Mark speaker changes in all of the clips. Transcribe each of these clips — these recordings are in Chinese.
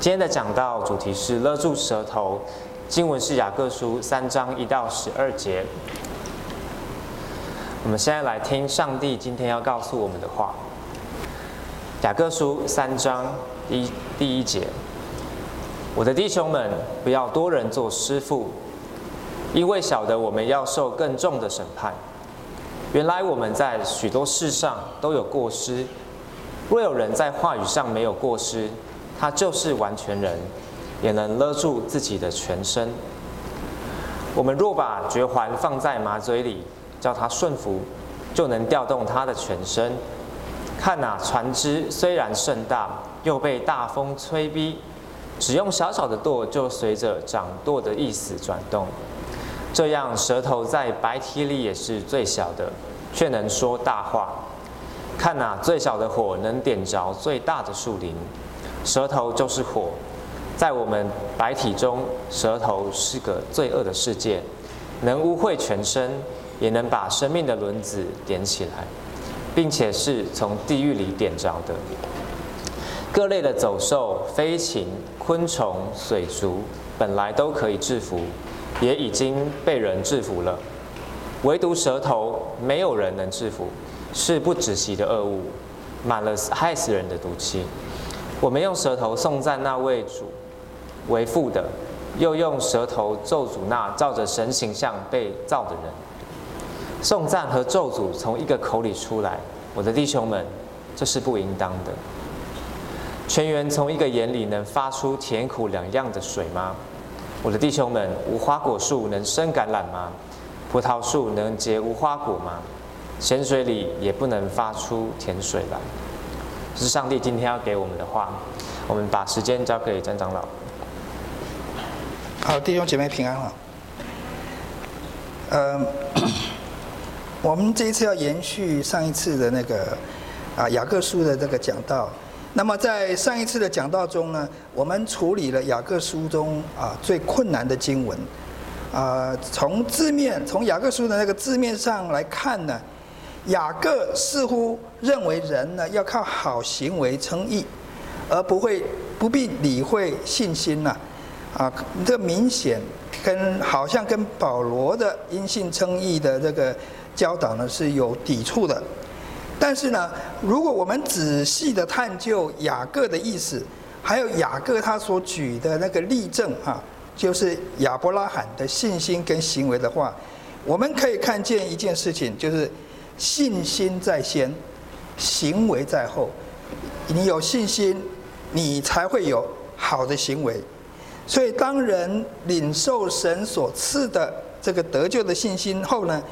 Speaker 1: 今天的讲道主题是勒住舌头，经文是雅各书三章一到十二节。我们现在来听上帝今天要告诉我们的话。雅各书三章一第一节：我的弟兄们，不要多人做师傅，因为晓得我们要受更重的审判。原来我们在许多事上都有过失，若有人在话语上没有过失。他就是完全人，也能勒住自己的全身。我们若把绝环放在马嘴里，叫它顺服，就能调动它的全身。看哪，船只虽然甚大，又被大风吹逼，只用小小的舵，就随着掌舵的意思转动。这样，舌头在白体里也是最小的，却能说大话。看哪，最小的火能点着最大的树林。舌头就是火，在我们白体中，舌头是个罪恶的世界，能污秽全身，也能把生命的轮子点起来，并且是从地狱里点着的。各类的走兽、飞禽、昆虫、水族，本来都可以制服，也已经被人制服了，唯独舌头，没有人能制服，是不止息的恶物，满了害死人的毒气。我们用舌头颂赞那位主为父的，又用舌头咒诅那照着神形象被造的人。颂赞和咒诅从一个口里出来，我的弟兄们，这是不应当的。泉源从一个眼里能发出甜苦两样的水吗？我的弟兄们，无花果树能生橄榄吗？葡萄树能结无花果吗？咸水里也不能发出甜水来。是上帝今天要给我们的话，我们把时间交给詹长老。
Speaker 2: 好，弟兄姐妹平安了。嗯，我们这一次要延续上一次的那个啊雅各书的这个讲道。那么在上一次的讲道中呢，我们处理了雅各书中啊最困难的经文。啊，从字面，从雅各书的那个字面上来看呢。雅各似乎认为人呢要靠好行为称义，而不会不必理会信心呐，啊，这明显跟好像跟保罗的因信称义的这个教导呢是有抵触的。但是呢，如果我们仔细的探究雅各的意思，还有雅各他所举的那个例证啊，就是亚伯拉罕的信心跟行为的话，我们可以看见一件事情，就是。信心在先，行为在后。你有信心，你才会有好的行为。所以，当人领受神所赐的这个得救的信心后呢，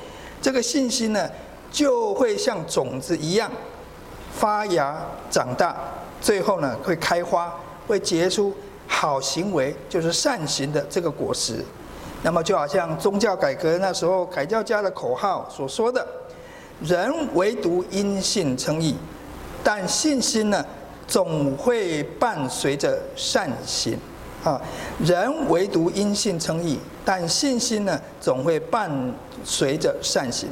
Speaker 2: 这个信心呢，就会像种子一样发芽长大，最后呢会开花，会结出好行为，就是善行的这个果实。那么，就好像宗教改革那时候改教家的口号所说的。人唯独因信称义，但信心呢，总会伴随着善行。啊，人唯独因信称义，但信心呢，总会伴随着善行。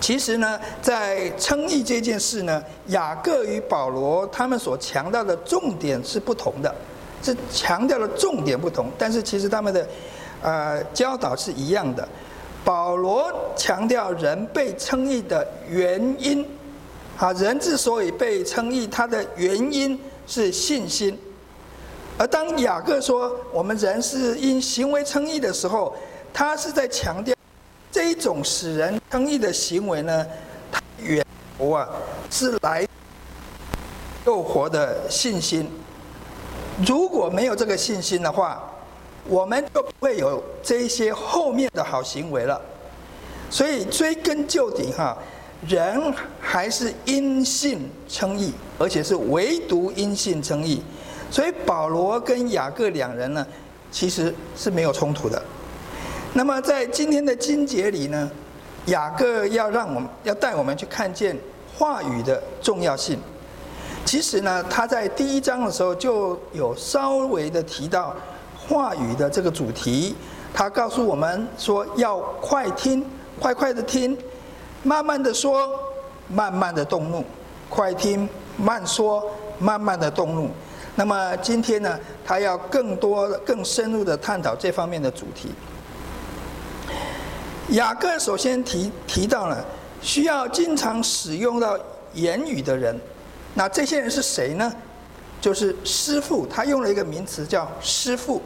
Speaker 2: 其实呢，在称义这件事呢，雅各与保罗他们所强调的重点是不同的，是强调的重点不同，但是其实他们的呃教导是一样的。保罗强调人被称义的原因，啊，人之所以被称义，他的原因是信心。而当雅各说我们人是因行为称义的时候，他是在强调这一种使人称义的行为呢，它源头啊是来救活的信心。如果没有这个信心的话，我们就不会有这些后面的好行为了，所以追根究底哈，人还是因信称义，而且是唯独因信称义。所以保罗跟雅各两人呢，其实是没有冲突的。那么在今天的经节里呢，雅各要让我们要带我们去看见话语的重要性。其实呢，他在第一章的时候就有稍微的提到。话语的这个主题，他告诉我们说要快听，快快的听，慢慢的说，慢慢的动怒，快听慢说，慢慢的动怒。那么今天呢，他要更多、更深入的探讨这方面的主题。雅各首先提提到了需要经常使用到言语的人，那这些人是谁呢？就是师傅，他用了一个名词叫师傅。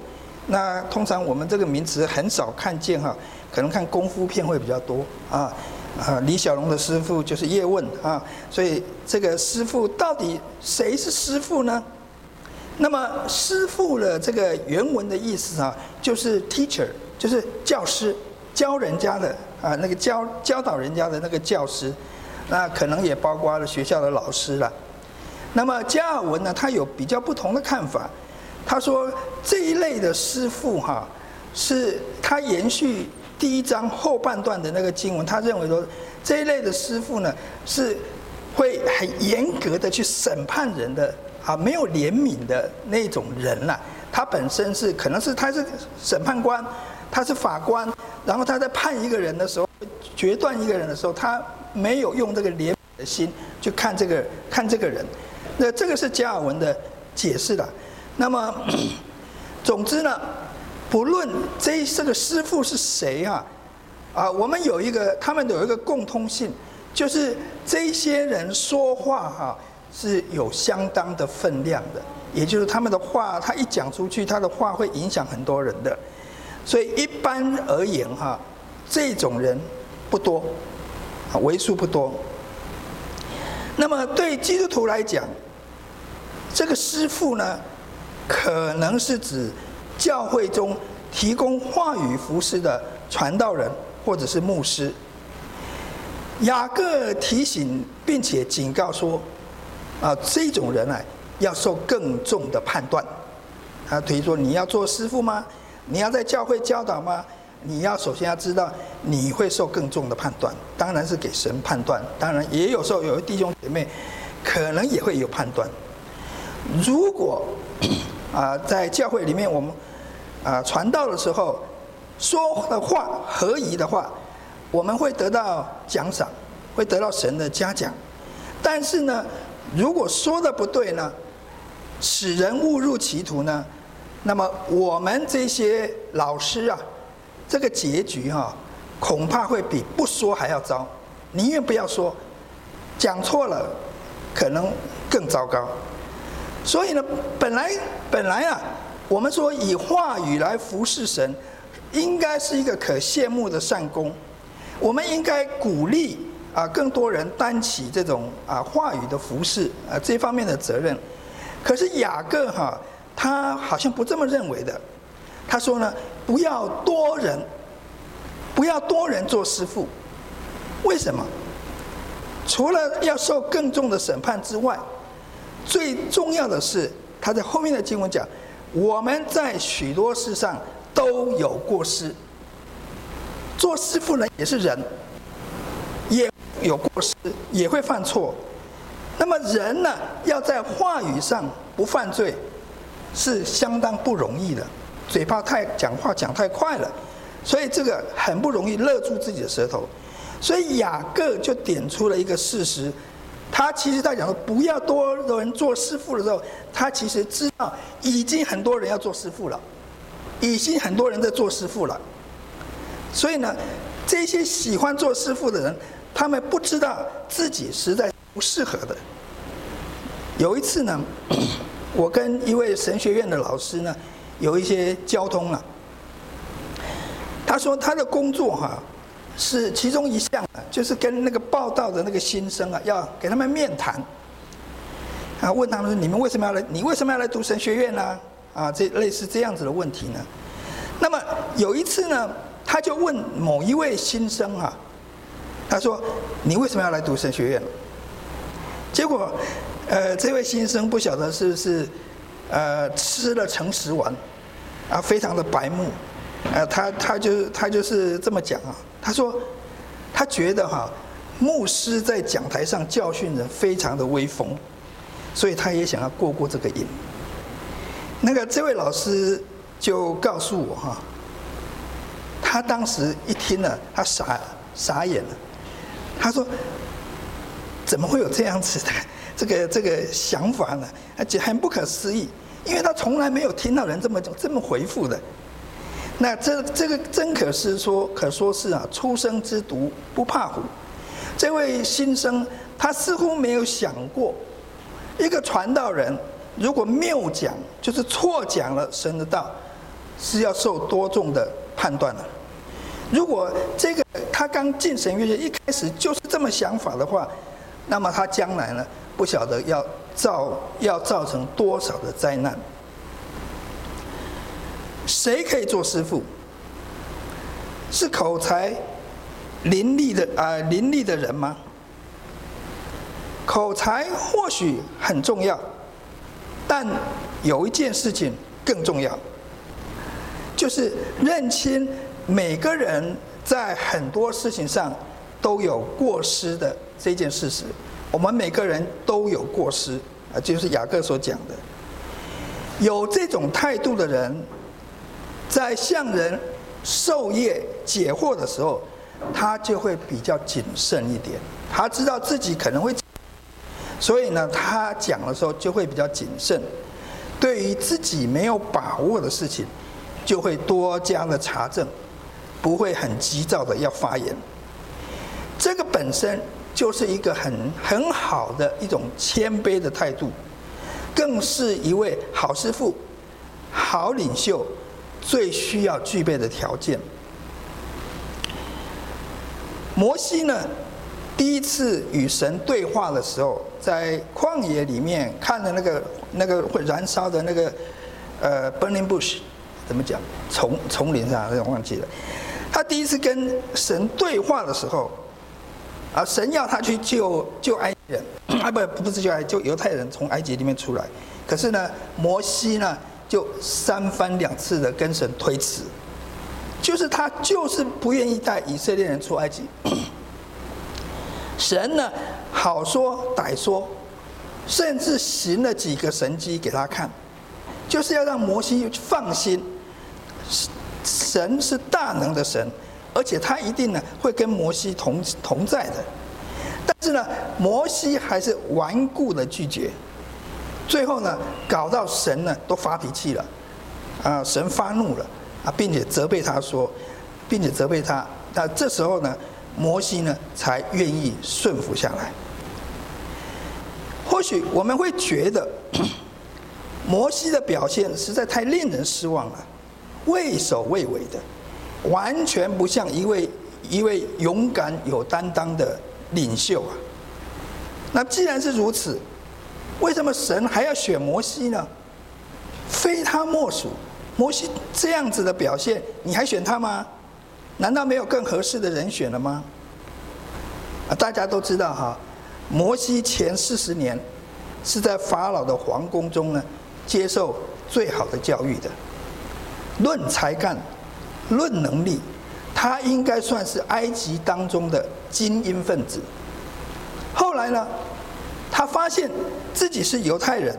Speaker 2: 那通常我们这个名词很少看见哈，可能看功夫片会比较多啊。啊，李小龙的师傅就是叶问啊，所以这个师傅到底谁是师傅呢？那么师傅的这个原文的意思啊，就是 teacher，就是教师，教人家的啊，那个教教导人家的那个教师，那可能也包括了学校的老师了。那么加尔文呢，他有比较不同的看法，他说这一类的师傅哈，是他延续。第一章后半段的那个经文，他认为说这一类的师傅呢，是会很严格的去审判人的啊，没有怜悯的那种人呐。他本身是可能是他是审判官，他是法官，然后他在判一个人的时候，决断一个人的时候，他没有用这个怜悯的心去看这个看这个人。那这个是加尔文的解释的。那么，总之呢。不论这这个师傅是谁啊，啊，我们有一个，他们有一个共通性，就是这些人说话哈是有相当的分量的，也就是他们的话，他一讲出去，他的话会影响很多人的，所以一般而言哈，这种人不多，啊，为数不多。那么对基督徒来讲，这个师傅呢，可能是指。教会中提供话语服事的传道人或者是牧师，雅各提醒并且警告说：啊，这种人啊，要受更重的判断。他提说：你要做师傅吗？你要在教会教导吗？你要首先要知道你会受更重的判断，当然是给神判断。当然也有时候有的弟兄姐妹可能也会有判断。如果啊，在教会里面，我们啊传道的时候说的话合宜的话，我们会得到奖赏，会得到神的嘉奖。但是呢，如果说的不对呢，使人误入歧途呢，那么我们这些老师啊，这个结局哈、啊，恐怕会比不说还要糟。宁愿不要说，讲错了，可能更糟糕。所以呢，本来本来啊，我们说以话语来服侍神，应该是一个可羡慕的善功。我们应该鼓励啊，更多人担起这种啊话语的服侍啊这方面的责任。可是雅各哈，他好像不这么认为的。他说呢，不要多人，不要多人做师傅。为什么？除了要受更重的审判之外。最重要的是，他在后面的经文讲，我们在许多事上都有过失。做师傅人也是人，也有过失，也会犯错。那么人呢，要在话语上不犯罪，是相当不容易的。嘴巴太讲话讲太快了，所以这个很不容易勒住自己的舌头。所以雅各就点出了一个事实。他其实在讲说，不要多人做师傅的时候，他其实知道已经很多人要做师傅了，已经很多人在做师傅了。所以呢，这些喜欢做师傅的人，他们不知道自己实在不适合的。有一次呢，我跟一位神学院的老师呢，有一些交通了。他说他的工作哈。是其中一项，就是跟那个报道的那个新生啊，要给他们面谈，啊，问他们说：“你们为什么要来？你为什么要来读神学院呢？”啊，这类似这样子的问题呢。那么有一次呢，他就问某一位新生啊，他说：“你为什么要来读神学院？”结果，呃，这位新生不晓得是不是呃吃了诚实丸，啊，非常的白目。呃，他他就他就是这么讲啊。他说，他觉得哈，牧师在讲台上教训人非常的威风，所以他也想要过过这个瘾。那个这位老师就告诉我哈，他当时一听了，他傻傻眼了。他说，怎么会有这样子的这个这个想法呢，而且很不可思议，因为他从来没有听到人这么这么回复的。那这这个真可是说，可说是啊，初生之犊不怕虎。这位新生，他似乎没有想过，一个传道人如果谬讲，就是错讲了神的道，是要受多重的判断的。如果这个他刚进神学院一开始就是这么想法的话，那么他将来呢，不晓得要造要造成多少的灾难。谁可以做师傅？是口才伶俐的啊、伶俐的人吗？口才或许很重要，但有一件事情更重要，就是认清每个人在很多事情上都有过失的这件事实。我们每个人都有过失啊，就是雅各所讲的。有这种态度的人。在向人授业解惑的时候，他就会比较谨慎一点。他知道自己可能会，所以呢，他讲的时候就会比较谨慎。对于自己没有把握的事情，就会多加的查证，不会很急躁的要发言。这个本身就是一个很很好的一种谦卑的态度，更是一位好师傅、好领袖。最需要具备的条件。摩西呢，第一次与神对话的时候，在旷野里面看着那个那个会燃烧的那个呃 burning bush，怎么讲？丛丛林上，我忘记了。他第一次跟神对话的时候，啊，神要他去救救埃及人，啊不不是救埃及，救犹太人从埃及里面出来。可是呢，摩西呢？就三番两次的跟神推辞，就是他就是不愿意带以色列人出埃及。神呢，好说歹说，甚至行了几个神迹给他看，就是要让摩西放心，神是大能的神，而且他一定呢会跟摩西同同在的。但是呢，摩西还是顽固的拒绝。最后呢，搞到神呢都发脾气了，啊，神发怒了，啊，并且责备他说，并且责备他。那这时候呢，摩西呢才愿意顺服下来。或许我们会觉得，摩西的表现实在太令人失望了，畏首畏尾的，完全不像一位一位勇敢有担当的领袖啊。那既然是如此，为什么神还要选摩西呢？非他莫属。摩西这样子的表现，你还选他吗？难道没有更合适的人选了吗？啊，大家都知道哈，摩西前四十年是在法老的皇宫中呢，接受最好的教育的。论才干，论能力，他应该算是埃及当中的精英分子。后来呢？他发现自己是犹太人，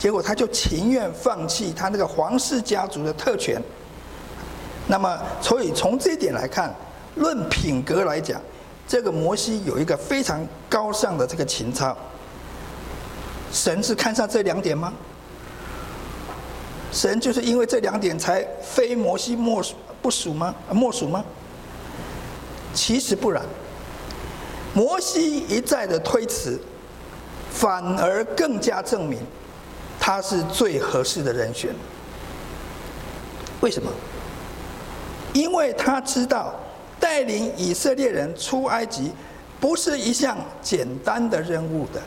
Speaker 2: 结果他就情愿放弃他那个皇室家族的特权。那么，所以从这一点来看，论品格来讲，这个摩西有一个非常高尚的这个情操。神是看上这两点吗？神就是因为这两点才非摩西莫属不属吗？莫属吗？其实不然，摩西一再的推辞。反而更加证明他是最合适的人选。为什么？因为他知道带领以色列人出埃及不是一项简单的任务的。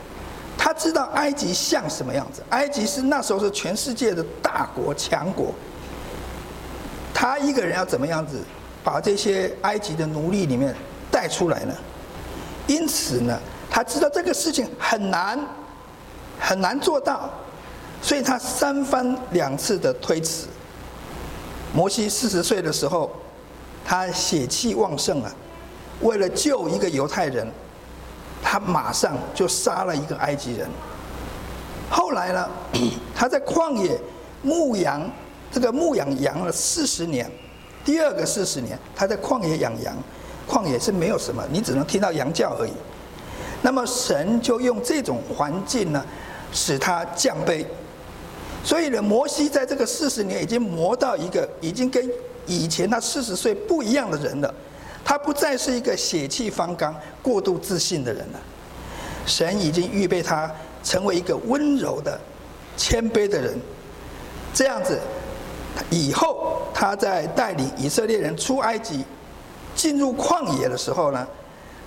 Speaker 2: 他知道埃及像什么样子？埃及是那时候是全世界的大国强国。他一个人要怎么样子把这些埃及的奴隶里面带出来呢？因此呢？他知道这个事情很难，很难做到，所以他三番两次的推辞。摩西四十岁的时候，他血气旺盛啊，为了救一个犹太人，他马上就杀了一个埃及人。后来呢，他在旷野牧羊，这个牧养羊了四十年，第二个四十年，他在旷野养羊，旷野是没有什么，你只能听到羊叫而已。那么神就用这种环境呢，使他降卑。所以呢，摩西在这个四十年已经磨到一个已经跟以前他四十岁不一样的人了。他不再是一个血气方刚、过度自信的人了。神已经预备他成为一个温柔的、谦卑的人。这样子，以后他在带领以色列人出埃及、进入旷野的时候呢，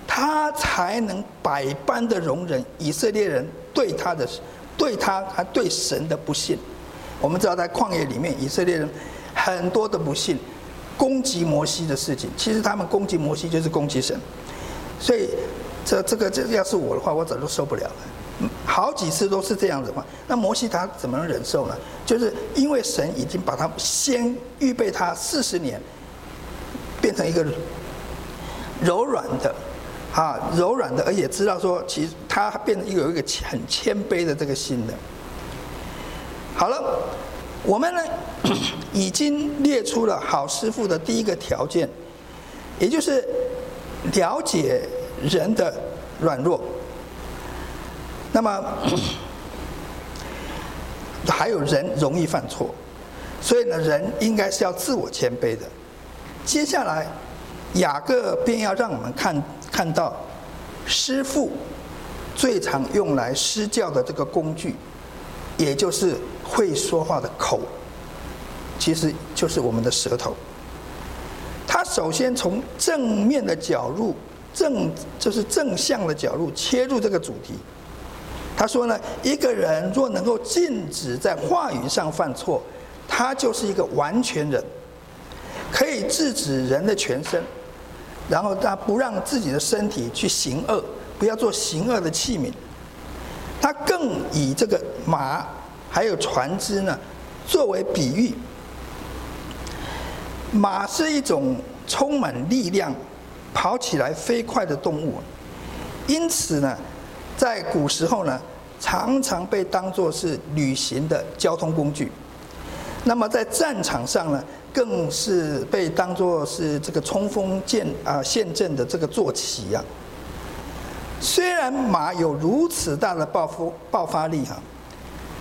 Speaker 2: 他才能百般的容忍以色列人对他的、对他还对神的不信。我们知道，在旷野里面，以色列人很多的不信，攻击摩西的事情，其实他们攻击摩西就是攻击神。所以，这这个这要是我的话，我早就受不了了。好几次都是这样子嘛，那摩西他怎么能忍受呢？就是因为神已经把他先预备他四十年，变成一个柔软的，啊，柔软的，而且知道说，其实他变成一个有一个很谦卑的这个心的。好了，我们呢 已经列出了好师傅的第一个条件，也就是了解人的软弱。那么 还有人容易犯错，所以呢，人应该是要自我谦卑的。接下来，雅各便要让我们看看到师傅最常用来施教的这个工具，也就是会说话的口，其实就是我们的舌头。他首先从正面的角度，正就是正向的角度切入这个主题。他说呢，一个人若能够禁止在话语上犯错，他就是一个完全人，可以制止人的全身，然后他不让自己的身体去行恶，不要做行恶的器皿。他更以这个马还有船只呢作为比喻。马是一种充满力量、跑起来飞快的动物，因此呢。在古时候呢，常常被当作是旅行的交通工具。那么在战场上呢，更是被当作是这个冲锋剑啊，陷阵的这个坐骑啊。虽然马有如此大的爆发爆发力哈，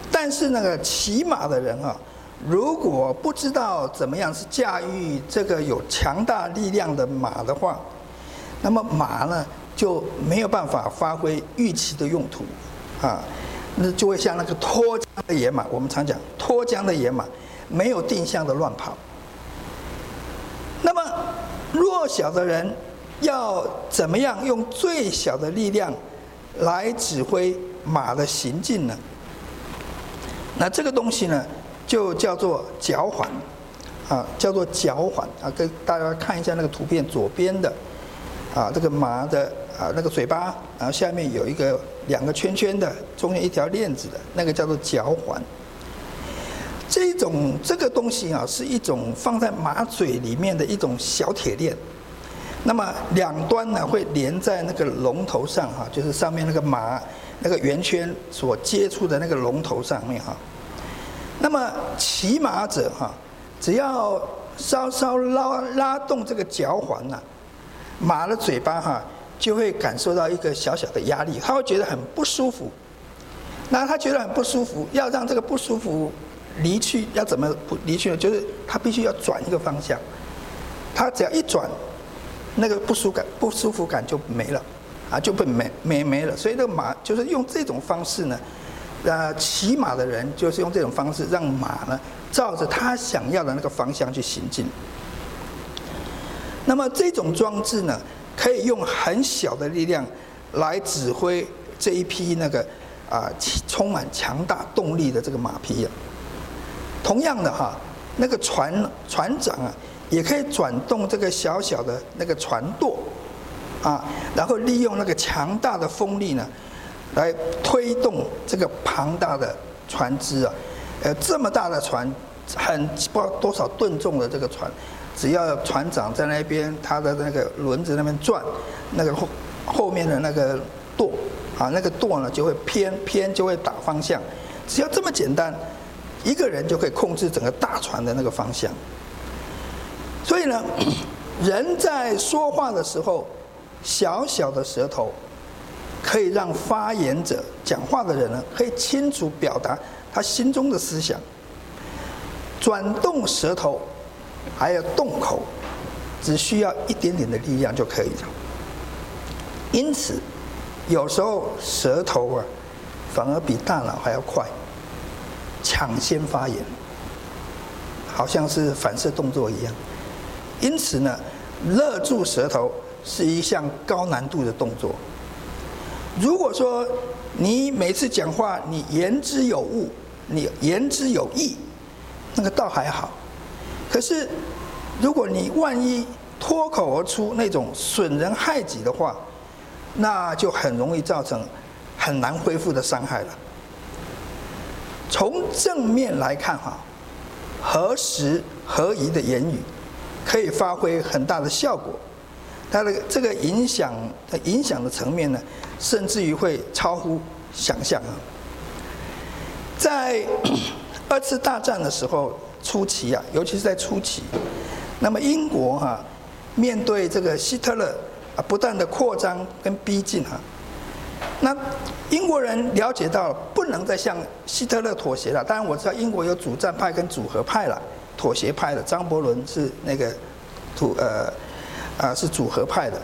Speaker 2: 但是那个骑马的人啊，如果不知道怎么样是驾驭这个有强大力量的马的话，那么马呢，就没有办法发挥预期的用途，啊，那就会像那个脱缰的野马。我们常讲脱缰的野马，没有定向的乱跑。弱小的人要怎么样用最小的力量来指挥马的行进呢？那这个东西呢，就叫做脚环，啊，叫做脚环啊。给大家看一下那个图片左边的，啊，这个马的。啊，那个嘴巴，然后下面有一个两个圈圈的，中间一条链子的，那个叫做脚环。这种这个东西啊，是一种放在马嘴里面的一种小铁链。那么两端呢，会连在那个龙头上哈，就是上面那个马那个圆圈所接触的那个龙头上面哈。那么骑马者哈，只要稍稍拉拉动这个脚环呐，马的嘴巴哈。就会感受到一个小小的压力，他会觉得很不舒服。那他觉得很不舒服，要让这个不舒服离去，要怎么不离去呢？就是他必须要转一个方向。他只要一转，那个不舒感、不舒服感就没了，啊，就被没没没了。所以这个马就是用这种方式呢，呃，骑马的人就是用这种方式让马呢照着他想要的那个方向去行进。那么这种装置呢？可以用很小的力量来指挥这一匹那个啊充满强大动力的这个马匹啊。同样的哈，那个船船长啊，也可以转动这个小小的那个船舵啊，然后利用那个强大的风力呢，来推动这个庞大的船只啊。呃，这么大的船，很不知道多少吨重的这个船。只要船长在那边，他的那个轮子那边转，那个后后面的那个舵啊，那个舵呢就会偏偏就会打方向。只要这么简单，一个人就可以控制整个大船的那个方向。所以呢，人在说话的时候，小小的舌头可以让发言者讲话的人呢，可以清楚表达他心中的思想。转动舌头，还有动口，只需要一点点的力量就可以了。因此，有时候舌头啊，反而比大脑还要快，抢先发言，好像是反射动作一样。因此呢，勒住舌头是一项高难度的动作。如果说你每次讲话你言之有物，你言之有意，那个倒还好。可是，如果你万一脱口而出那种损人害己的话，那就很容易造成很难恢复的伤害了。从正面来看哈，合时合宜的言语可以发挥很大的效果，它的这个影响的影响的层面呢，甚至于会超乎想象啊。在二次大战的时候初期啊，尤其是在初期，那么英国哈面对这个希特勒啊不断的扩张跟逼近哈。那英国人了解到不能再向希特勒妥协了。当然我知道英国有主战派跟主和派了，妥协派的张伯伦是那个主呃啊是主和派的。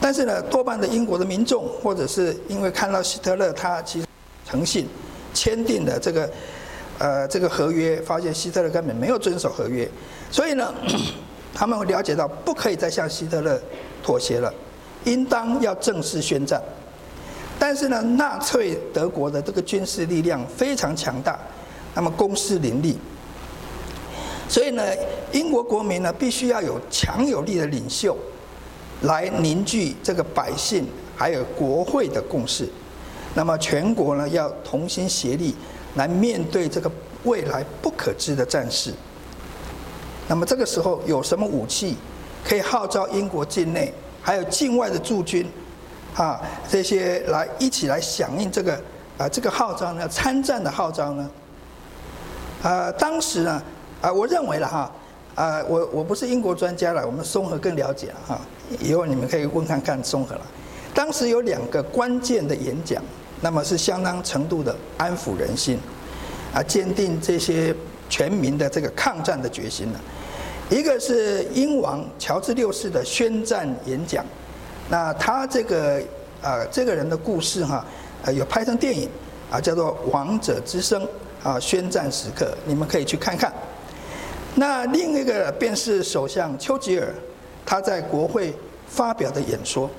Speaker 2: 但是呢，多半的英国的民众或者是因为看到希特勒他其实诚信签订的这个呃这个合约，发现希特勒根本没有遵守合约，所以呢，他们会了解到不可以再向希特勒妥协了，应当要正式宣战。但是呢，纳粹德国的这个军事力量非常强大，那么攻势凌厉，所以呢，英国国民呢必须要有强有力的领袖，来凝聚这个百姓还有国会的共识，那么全国呢要同心协力来面对这个未来不可知的战事。那么这个时候有什么武器可以号召英国境内还有境外的驻军？啊，这些来一起来响应这个啊这个号召呢，参战的号召呢。啊，当时呢，啊，我认为了哈，啊，我我不是英国专家了，我们松和更了解了哈。以后你们可以问看看松和了。当时有两个关键的演讲，那么是相当程度的安抚人心，啊，坚定这些全民的这个抗战的决心了。一个是英王乔治六世的宣战演讲。那他这个啊，这个人的故事哈，呃，有拍成电影啊，叫做《王者之声》啊，宣战时刻，你们可以去看看。那另一个便是首相丘吉尔，他在国会发表的演说。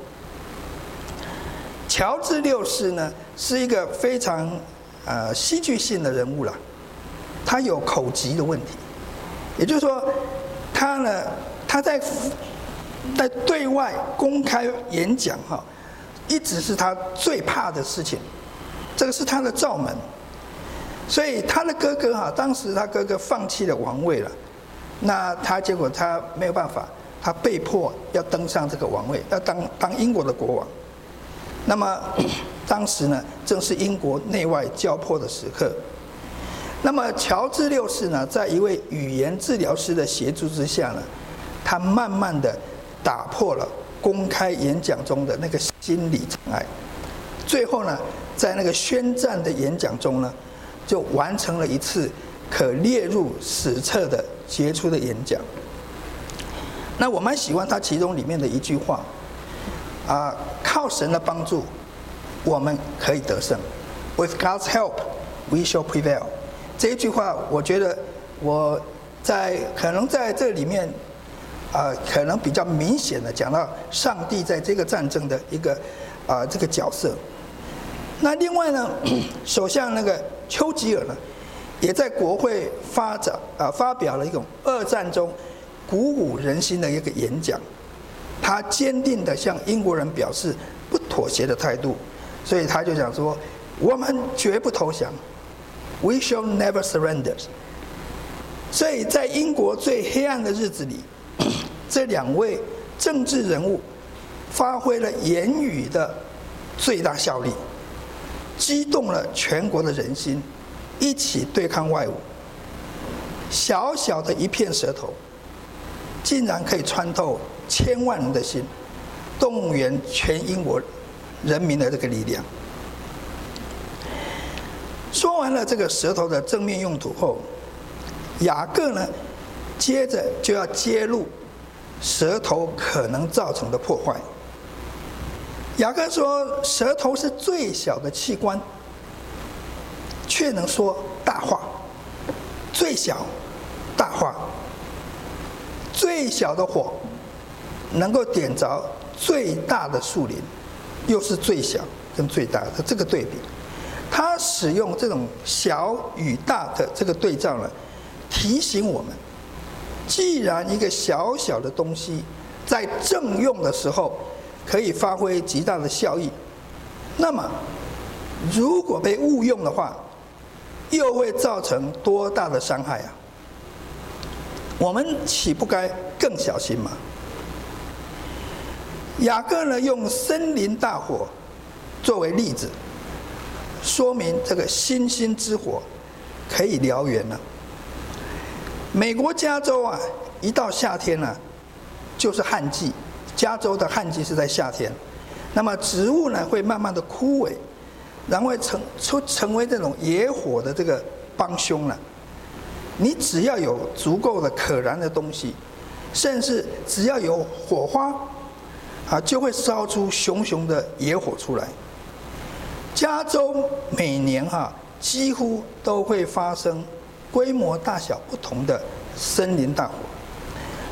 Speaker 2: 乔治六世呢，是一个非常呃戏剧性的人物了，他有口疾的问题，也就是说，他呢，他在。在对外公开演讲，哈，一直是他最怕的事情，这个是他的罩门。所以他的哥哥哈，当时他哥哥放弃了王位了，那他结果他没有办法，他被迫要登上这个王位，要当当英国的国王。那么当时呢，正是英国内外交迫的时刻。那么乔治六世呢，在一位语言治疗师的协助之下呢，他慢慢的。打破了公开演讲中的那个心理障碍，最后呢，在那个宣战的演讲中呢，就完成了一次可列入史册的杰出的演讲。那我蛮喜欢他其中里面的一句话，啊，靠神的帮助，我们可以得胜。With God's help, we shall prevail。这一句话，我觉得我在可能在这里面。啊，可能比较明显的讲到上帝在这个战争的一个啊这个角色。那另外呢，首相那个丘吉尔呢，也在国会发展啊发表了一种二战中鼓舞人心的一个演讲。他坚定的向英国人表示不妥协的态度，所以他就讲说：“我们绝不投降，We shall never surrender。”所以在英国最黑暗的日子里。这两位政治人物发挥了言语的最大效力，激动了全国的人心，一起对抗外侮。小小的一片舌头，竟然可以穿透千万人的心，动员全英国人民的这个力量。说完了这个舌头的正面用途后，雅各呢，接着就要揭露舌头可能造成的破坏。雅各说，舌头是最小的器官，却能说大话。最小，大话。最小的火，能够点着最大的树林，又是最小跟最大的这个对比。他使用这种小与大的这个对照呢，提醒我们，既然一个小小的东西在正用的时候可以发挥极大的效益，那么如果被误用的话，又会造成多大的伤害啊？我们岂不该更小心吗？雅各呢，用森林大火作为例子。说明这个星星之火可以燎原了。美国加州啊，一到夏天呢，就是旱季。加州的旱季是在夏天，那么植物呢会慢慢的枯萎，然后会成出成为这种野火的这个帮凶了。你只要有足够的可燃的东西，甚至只要有火花，啊，就会烧出熊熊的野火出来。加州每年哈几乎都会发生规模大小不同的森林大火，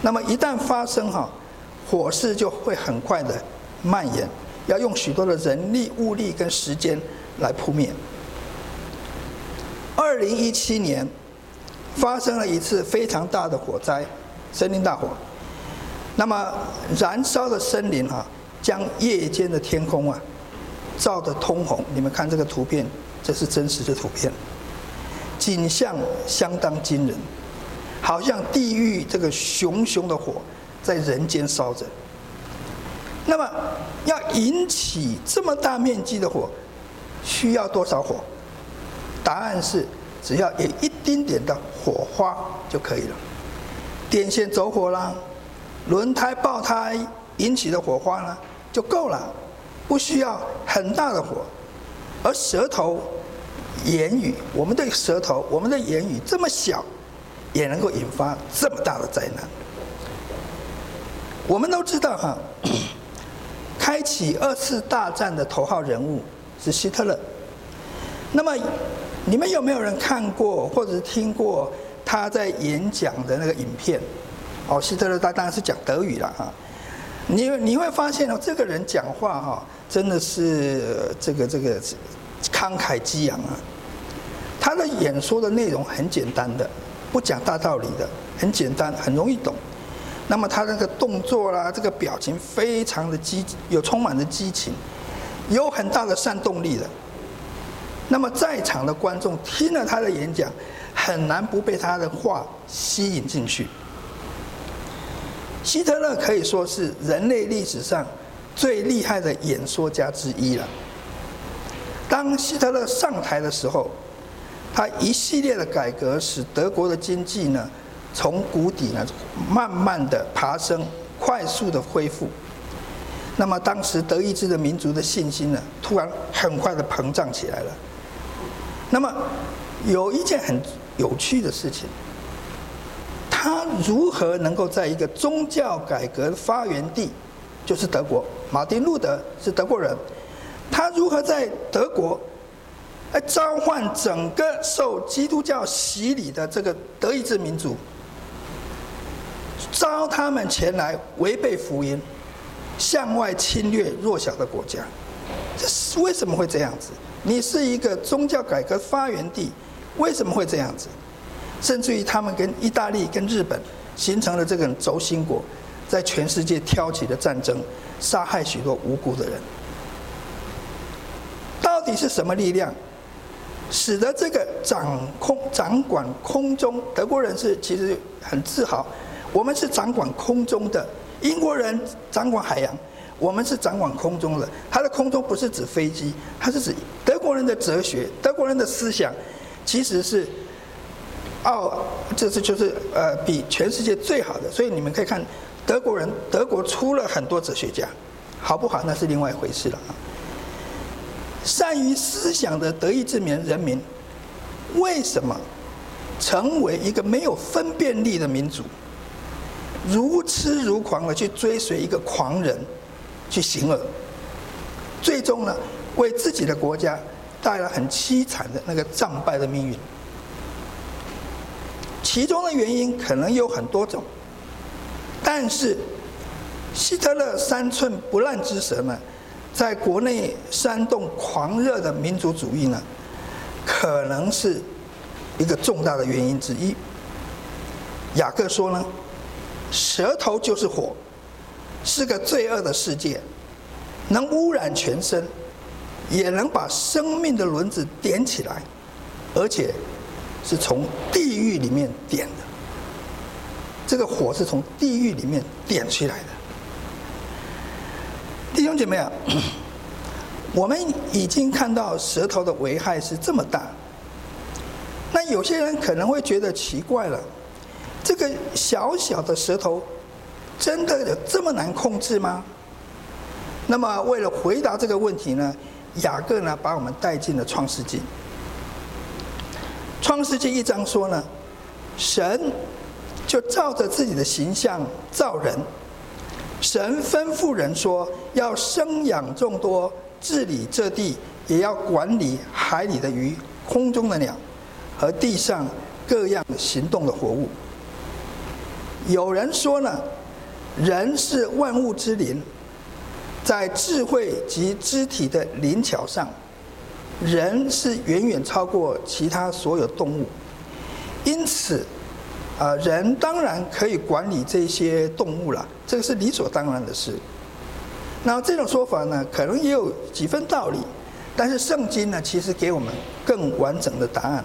Speaker 2: 那么一旦发生哈，火势就会很快的蔓延，要用许多的人力、物力跟时间来扑灭。二零一七年发生了一次非常大的火灾，森林大火，那么燃烧的森林啊，将夜间的天空啊。照得通红，你们看这个图片，这是真实的图片，景象相当惊人，好像地狱这个熊熊的火在人间烧着。那么要引起这么大面积的火，需要多少火？答案是只要有一丁点的火花就可以了。电线走火啦，轮胎爆胎引起的火花呢，就够了。不需要很大的火，而舌头、言语，我们的舌头、我们的言语这么小，也能够引发这么大的灾难。我们都知道哈，开启二次大战的头号人物是希特勒。那么，你们有没有人看过或者听过他在演讲的那个影片？哦，希特勒他当然是讲德语了哈。你你会发现哦，这个人讲话哈，真的是这个这个慷慨激昂啊。他的演说的内容很简单的，不讲大道理的，很简单，很容易懂。那么他那个动作啦，这个表情非常的激，有充满着激情，有很大的煽动力的。那么在场的观众听了他的演讲，很难不被他的话吸引进去。希特勒可以说是人类历史上最厉害的演说家之一了。当希特勒上台的时候，他一系列的改革使德国的经济呢从谷底呢慢慢的爬升，快速的恢复。那么当时德意志的民族的信心呢突然很快的膨胀起来了。那么有一件很有趣的事情。他如何能够在一个宗教改革的发源地，就是德国，马丁路德是德国人，他如何在德国，来召唤整个受基督教洗礼的这个德意志民族，招他们前来违背福音，向外侵略弱小的国家，这是为什么会这样子？你是一个宗教改革发源地，为什么会这样子？甚至于他们跟意大利、跟日本形成了这个轴心国，在全世界挑起的战争，杀害许多无辜的人。到底是什么力量，使得这个掌控、掌管空中？德国人是其实很自豪，我们是掌管空中的。英国人掌管海洋，我们是掌管空中的。它的空中不是指飞机，它是指德国人的哲学、德国人的思想，其实是。哦，这是就是呃，比全世界最好的，所以你们可以看德国人，德国出了很多哲学家，好不好那是另外一回事了。善于思想的德意志民人民，为什么成为一个没有分辨力的民族，如痴如狂的去追随一个狂人去行恶，最终呢，为自己的国家带来很凄惨的那个战败的命运。其中的原因可能有很多种，但是希特勒三寸不烂之舌呢，在国内煽动狂热的民族主义呢，可能是一个重大的原因之一。雅各说呢，舌头就是火，是个罪恶的世界，能污染全身，也能把生命的轮子点起来，而且。是从地狱里面点的，这个火是从地狱里面点出来的。弟兄姐妹啊，我们已经看到舌头的危害是这么大，那有些人可能会觉得奇怪了，这个小小的舌头真的有这么难控制吗？那么为了回答这个问题呢，雅各呢把我们带进了创世纪。创世纪一章说呢，神就照着自己的形象造人。神吩咐人说，要生养众多，治理这地，也要管理海里的鱼、空中的鸟和地上各样行动的活物。有人说呢，人是万物之灵，在智慧及肢体的灵巧上。人是远远超过其他所有动物，因此，啊，人当然可以管理这些动物了，这个是理所当然的事。那这种说法呢，可能也有几分道理，但是圣经呢，其实给我们更完整的答案。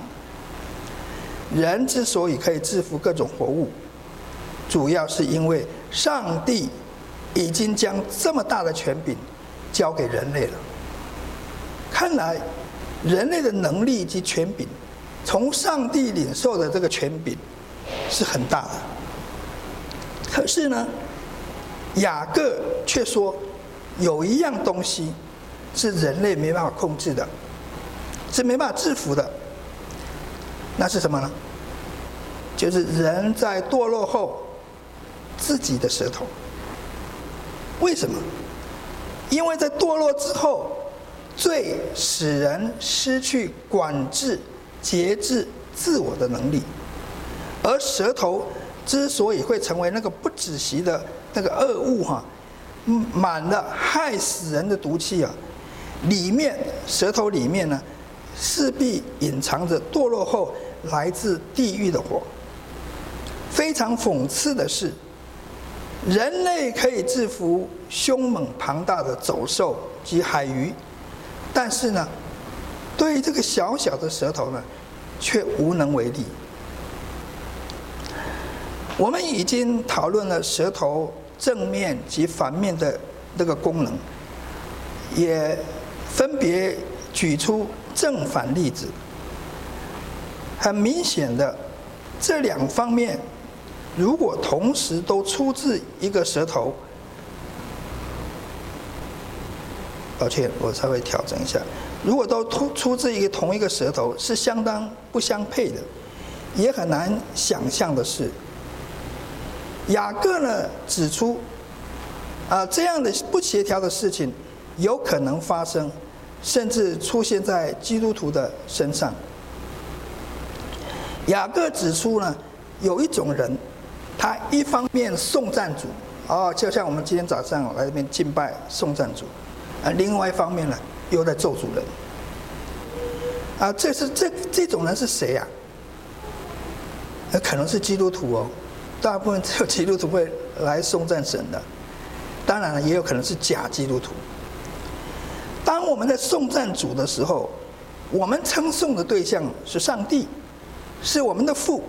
Speaker 2: 人之所以可以制服各种活物，主要是因为上帝已经将这么大的权柄交给人类了。看来。人类的能力及权柄，从上帝领受的这个权柄是很大的。可是呢，雅各却说有一样东西是人类没办法控制的，是没办法制服的。那是什么呢？就是人在堕落后自己的舌头。为什么？因为在堕落之后。罪使人失去管制、节制自我的能力，而舌头之所以会成为那个不止息的那个恶物哈，满了害死人的毒气啊，里面舌头里面呢，势必隐藏着堕落后来自地狱的火。非常讽刺的是，人类可以制服凶猛庞大的走兽及海鱼。但是呢，对于这个小小的舌头呢，却无能为力。我们已经讨论了舌头正面及反面的那个功能，也分别举出正反例子。很明显的，这两方面如果同时都出自一个舌头。抱歉，我稍微调整一下。如果都出出自一个同一个舌头，是相当不相配的，也很难想象的是，雅各呢指出，啊这样的不协调的事情有可能发生，甚至出现在基督徒的身上。雅各指出呢，有一种人，他一方面颂赞主，哦，就像我们今天早上来这边敬拜颂赞主。啊，另外一方面呢，又在咒诅人。啊，这是这这种人是谁呀？那可能是基督徒哦，大部分只有基督徒会来颂赞神的。当然了，也有可能是假基督徒。当我们在颂赞主的时候，我们称颂的对象是上帝，是我们的父。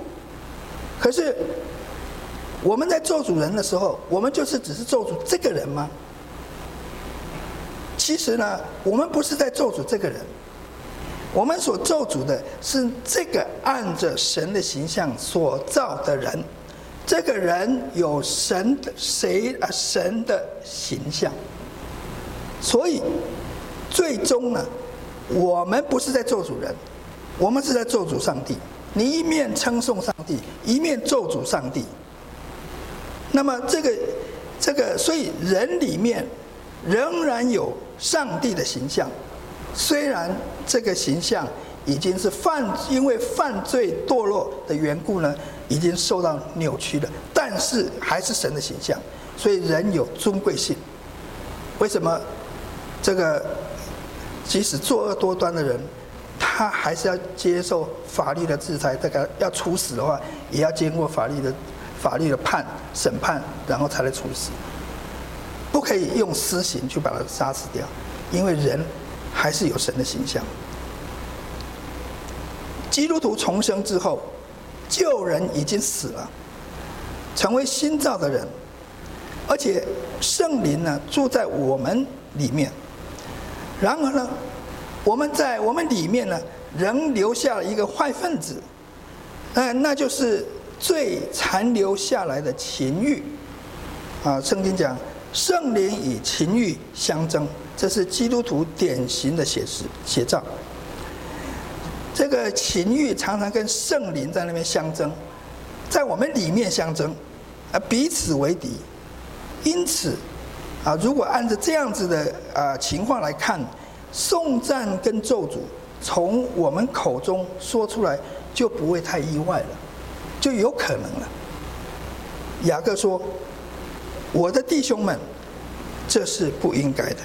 Speaker 2: 可是我们在咒主人的时候，我们就是只是咒主这个人吗？其实呢，我们不是在咒主这个人，我们所咒主的是这个按着神的形象所造的人，这个人有神的谁啊神的形象，所以最终呢，我们不是在做主人，我们是在做主上帝。你一面称颂上帝，一面做主上帝。那么这个这个，所以人里面仍然有上帝的形象，虽然这个形象已经是犯，因为犯罪堕落的缘故呢，已经受到扭曲了，但是还是神的形象，所以人有尊贵性。为什么这个即使作恶多端的人，他还是要接受法律的制裁？这个要处死的话，也要经过法律的。法律的判审判，然后才来处死，不可以用私刑去把他杀死掉，因为人还是有神的形象。基督徒重生之后，旧人已经死了，成为新造的人，而且圣灵呢住在我们里面。然而呢，我们在我们里面呢，仍留下了一个坏分子，嗯，那就是。最残留下来的情欲，啊，圣经讲圣灵与情欲相争，这是基督徒典型的写实写照。这个情欲常常跟圣灵在那边相争，在我们里面相争，啊，彼此为敌。因此，啊，如果按照这样子的啊情况来看，颂赞跟咒诅从我们口中说出来，就不会太意外了。就有可能了。雅各说：“我的弟兄们，这是不应该的。”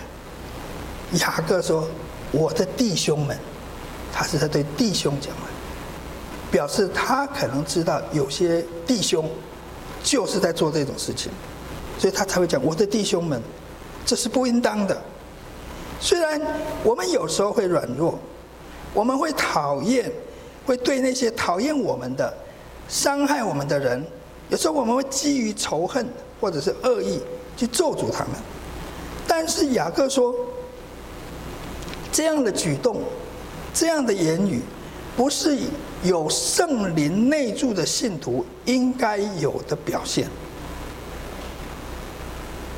Speaker 2: 雅各说：“我的弟兄们，他是在对弟兄讲的，表示他可能知道有些弟兄就是在做这种事情，所以他才会讲：‘我的弟兄们，这是不应当的。’虽然我们有时候会软弱，我们会讨厌，会对那些讨厌我们的。”伤害我们的人，有时候我们会基于仇恨或者是恶意去咒诅他们。但是雅各说，这样的举动、这样的言语，不是有圣灵内住的信徒应该有的表现。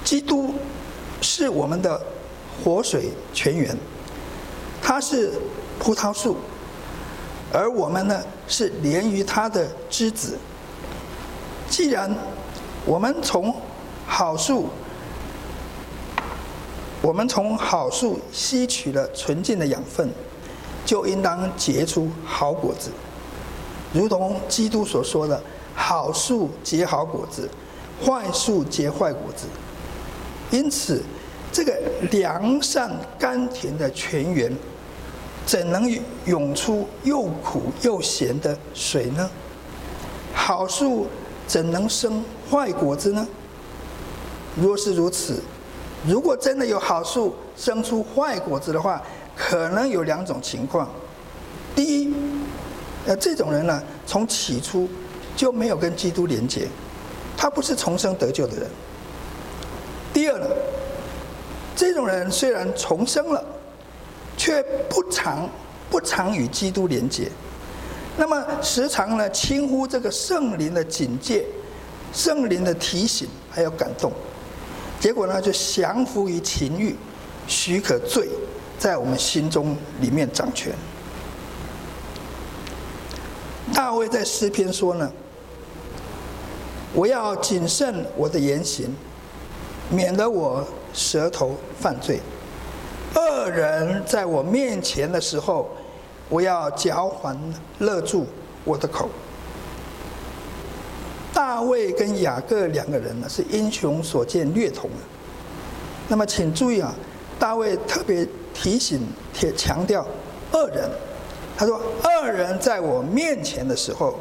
Speaker 2: 基督是我们的活水泉源，他是葡萄树。而我们呢，是连于他的枝子。既然我们从好树，我们从好树吸取了纯净的养分，就应当结出好果子，如同基督所说的：“好树结好果子，坏树结坏果子。”因此，这个良善甘甜的泉源。怎能涌出又苦又咸的水呢？好树怎能生坏果子呢？若是如此，如果真的有好树生出坏果子的话，可能有两种情况：第一，呃，这种人呢，从起初就没有跟基督连结，他不是重生得救的人；第二呢，这种人虽然重生了。却不常不常与基督连结，那么时常呢轻忽这个圣灵的警戒、圣灵的提醒还有感动，结果呢就降服于情欲，许可罪在我们心中里面掌权。大卫在诗篇说呢：“我要谨慎我的言行，免得我舌头犯罪。”恶人在我面前的时候，我要嚼环勒住我的口。大卫跟雅各两个人呢，是英雄所见略同的。那么请注意啊，大卫特别提醒、且强调恶人。他说：“恶人在我面前的时候，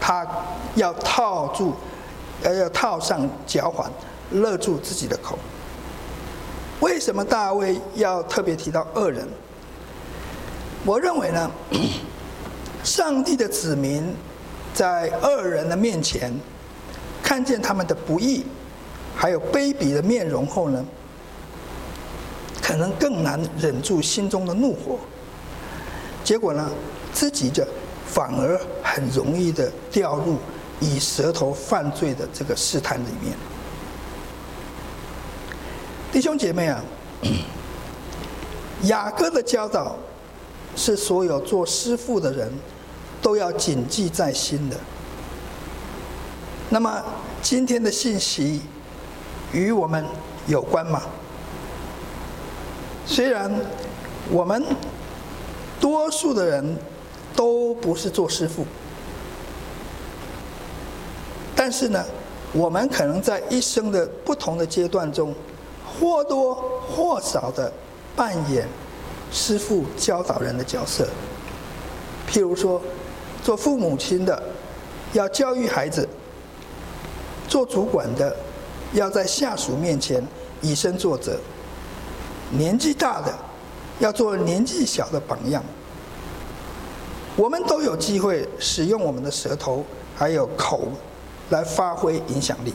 Speaker 2: 他要套住，要要套上脚环，勒住自己的口。”为什么大卫要特别提到恶人？我认为呢，上帝的子民在恶人的面前看见他们的不义，还有卑鄙的面容后呢，可能更难忍住心中的怒火。结果呢，自己就反而很容易的掉入以舌头犯罪的这个试探里面。弟兄姐妹啊，雅各的教导是所有做师父的人都要谨记在心的。那么今天的信息与我们有关吗？虽然我们多数的人都不是做师父，但是呢，我们可能在一生的不同的阶段中，或多或少的扮演师父教导人的角色。譬如说，做父母亲的要教育孩子，做主管的要在下属面前以身作则。年纪大的要做年纪小的榜样。我们都有机会使用我们的舌头还有口来发挥影响力。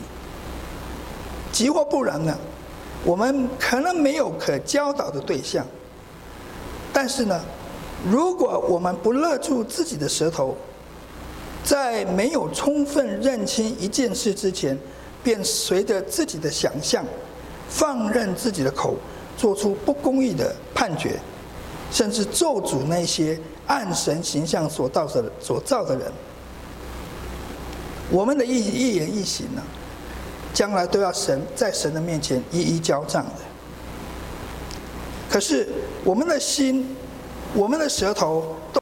Speaker 2: 即或不然呢，我们可能没有可教导的对象。但是呢，如果我们不勒住自己的舌头，在没有充分认清一件事之前，便随着自己的想象，放任自己的口。做出不公义的判决，甚至咒诅那些按神形象所造的所造的人，我们的一一言一行呢，将来都要神在神的面前一一交账的。可是我们的心，我们的舌头都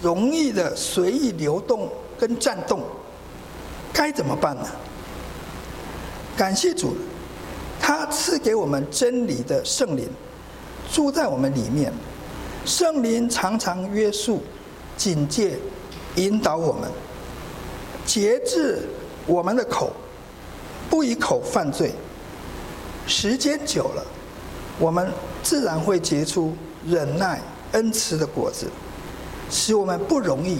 Speaker 2: 容易的随意流动跟颤动，该怎么办呢？感谢主。他赐给我们真理的圣灵，住在我们里面。圣灵常常约束、警戒、引导我们，节制我们的口，不以口犯罪。时间久了，我们自然会结出忍耐、恩慈的果子，使我们不容易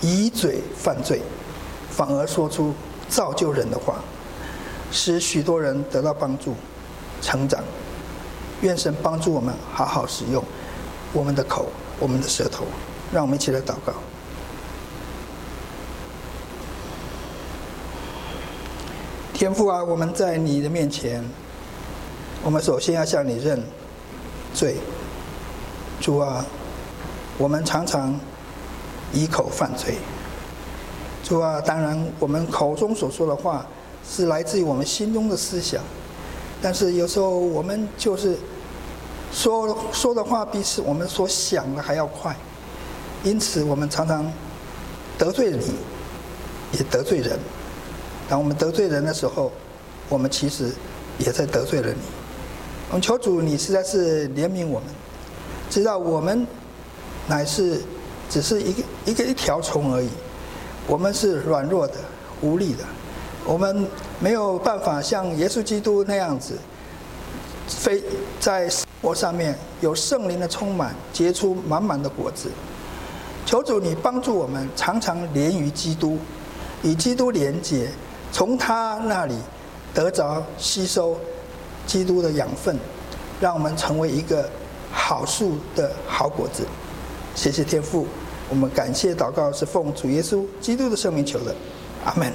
Speaker 2: 以嘴犯罪，反而说出造就人的话。使许多人得到帮助、成长。愿神帮助我们好好使用我们的口、我们的舌头。让我们一起来祷告。天父啊，我们在你的面前，我们首先要向你认罪。主啊，我们常常以口犯罪。主啊，当然我们口中所说的话。是来自于我们心中的思想，但是有时候我们就是说说的话比是我们所想的还要快，因此我们常常得罪你，也得罪人。当我们得罪人的时候，我们其实也在得罪了你。我们求主，你实在是怜悯我们，知道我们乃是只是一个一个一条虫而已，我们是软弱的、无力的。我们没有办法像耶稣基督那样子，非在生活上面有圣灵的充满，结出满满的果子。求主你帮助我们，常常连于基督，与基督连结，从他那里得着吸收基督的养分，让我们成为一个好树的好果子。谢谢天父，我们感谢祷告是奉主耶稣基督的圣名求的，阿门。